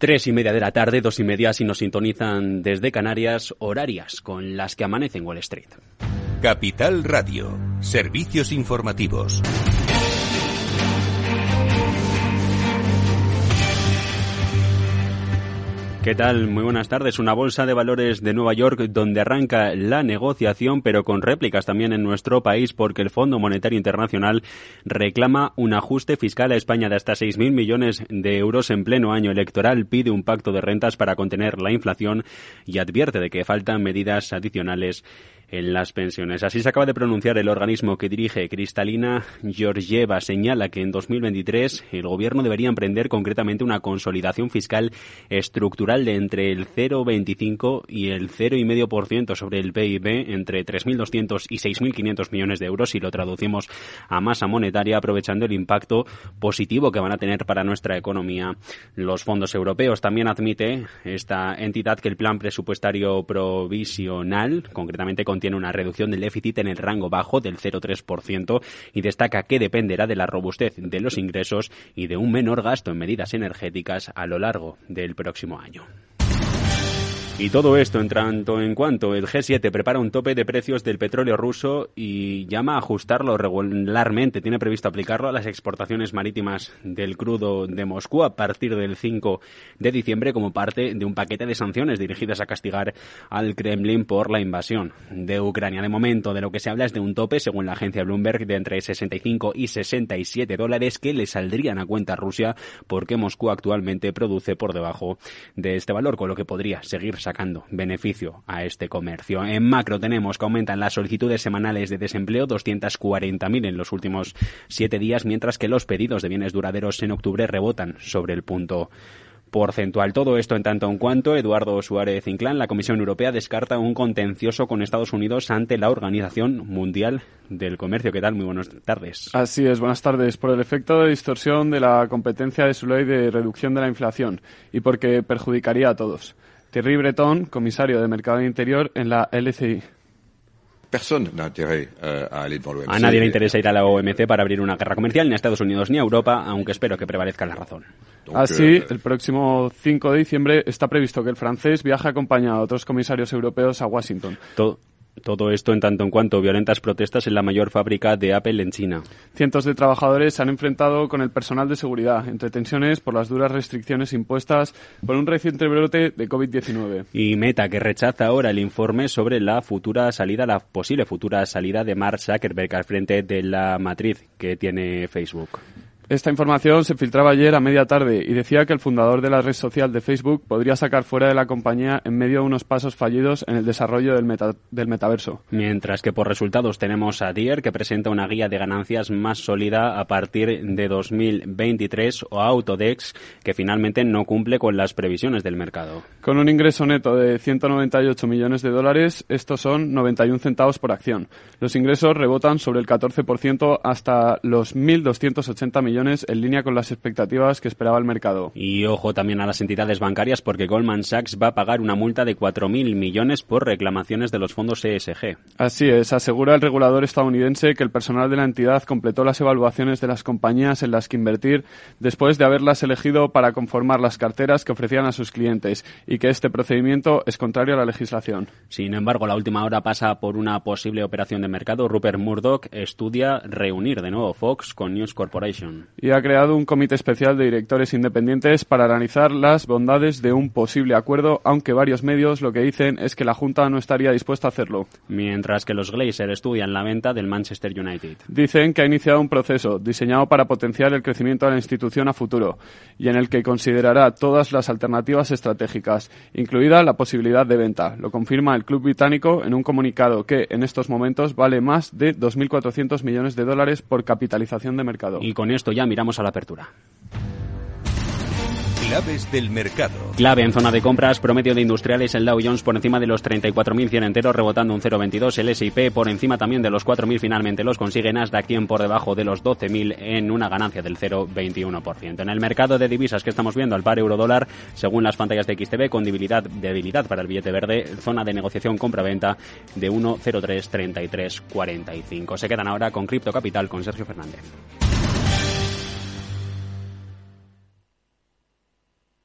Tres y media de la tarde, dos y media si nos sintonizan desde Canarias, horarias con las que amanece en Wall Street. Capital Radio, servicios informativos. ¿Qué tal? Muy buenas tardes. Una bolsa de valores de Nueva York donde arranca la negociación, pero con réplicas también en nuestro país, porque el Fondo Monetario Internacional reclama un ajuste fiscal a España de hasta 6.000 millones de euros en pleno año electoral, pide un pacto de rentas para contener la inflación y advierte de que faltan medidas adicionales en las pensiones. Así se acaba de pronunciar el organismo que dirige Cristalina Georgieva. Señala que en 2023 el gobierno debería emprender concretamente una consolidación fiscal estructural de entre el 0,25 y el 0,5% sobre el PIB, entre 3.200 y 6.500 millones de euros, si lo traducimos a masa monetaria, aprovechando el impacto positivo que van a tener para nuestra economía los fondos europeos. También admite esta entidad que el plan presupuestario provisional, concretamente con tiene una reducción del déficit en el rango bajo del 0,3% y destaca que dependerá de la robustez de los ingresos y de un menor gasto en medidas energéticas a lo largo del próximo año. Y todo esto en tanto en cuanto el G7 prepara un tope de precios del petróleo ruso y llama a ajustarlo regularmente. Tiene previsto aplicarlo a las exportaciones marítimas del crudo de Moscú a partir del 5 de diciembre como parte de un paquete de sanciones dirigidas a castigar al Kremlin por la invasión de Ucrania. De momento, de lo que se habla es de un tope, según la agencia Bloomberg, de entre 65 y 67 dólares que le saldrían a cuenta a Rusia porque Moscú actualmente produce por debajo de este valor, con lo que podría seguir sacando beneficio a este comercio. En macro tenemos que aumentan las solicitudes semanales de desempleo, 240.000 en los últimos siete días, mientras que los pedidos de bienes duraderos en octubre rebotan sobre el punto porcentual. Todo esto en tanto en cuanto Eduardo Suárez Inclán, la Comisión Europea, descarta un contencioso con Estados Unidos ante la Organización Mundial del Comercio. ¿Qué tal? Muy buenas tardes. Así es, buenas tardes. Por el efecto de distorsión de la competencia de su ley de reducción de la inflación y porque perjudicaría a todos. Thierry Breton, comisario de Mercado Interior en la LCI. Euh, a nadie le interesa ir a la OMC para abrir una guerra comercial, ni a Estados Unidos ni a Europa, aunque espero que prevalezca la razón. Así, euh, el próximo 5 de diciembre está previsto que el francés viaje acompañado a otros comisarios europeos a Washington. Todo esto en tanto en cuanto violentas protestas en la mayor fábrica de Apple en China. Cientos de trabajadores se han enfrentado con el personal de seguridad, entre tensiones por las duras restricciones impuestas por un reciente brote de COVID-19. Y Meta, que rechaza ahora el informe sobre la futura salida, la posible futura salida de Mark Zuckerberg al frente de la matriz que tiene Facebook. Esta información se filtraba ayer a media tarde y decía que el fundador de la red social de Facebook podría sacar fuera de la compañía en medio de unos pasos fallidos en el desarrollo del, del metaverso. Mientras que por resultados tenemos a Dier, que presenta una guía de ganancias más sólida a partir de 2023, o Autodex, que finalmente no cumple con las previsiones del mercado. Con un ingreso neto de 198 millones de dólares, estos son 91 centavos por acción. Los ingresos rebotan sobre el 14% hasta los 1.280 millones en línea con las expectativas que esperaba el mercado. Y ojo también a las entidades bancarias porque Goldman Sachs va a pagar una multa de 4.000 millones por reclamaciones de los fondos ESG. Así es, asegura el regulador estadounidense que el personal de la entidad completó las evaluaciones de las compañías en las que invertir después de haberlas elegido para conformar las carteras que ofrecían a sus clientes y que este procedimiento es contrario a la legislación. Sin embargo, la última hora pasa por una posible operación de mercado. Rupert Murdoch estudia reunir de nuevo Fox con News Corporation y ha creado un comité especial de directores independientes para analizar las bondades de un posible acuerdo, aunque varios medios lo que dicen es que la Junta no estaría dispuesta a hacerlo. Mientras que los Glazer estudian la venta del Manchester United. Dicen que ha iniciado un proceso diseñado para potenciar el crecimiento de la institución a futuro y en el que considerará todas las alternativas estratégicas, incluida la posibilidad de venta. Lo confirma el club británico en un comunicado que en estos momentos vale más de 2.400 millones de dólares por capitalización de mercado. Y con esto ya miramos a la apertura. Claves del mercado. Clave en zona de compras, promedio de industriales, el Dow Jones por encima de los 34.100 enteros, rebotando un 0,22. El S&P por encima también de los 4.000 finalmente los consigue. Nasdaq 100 por debajo de los 12.000 en una ganancia del 0,21%. En el mercado de divisas que estamos viendo, al par euro-dólar, según las pantallas de XTB, con debilidad, debilidad para el billete verde, zona de negociación compra-venta de 1,033345. Se quedan ahora con Cripto Capital con Sergio Fernández.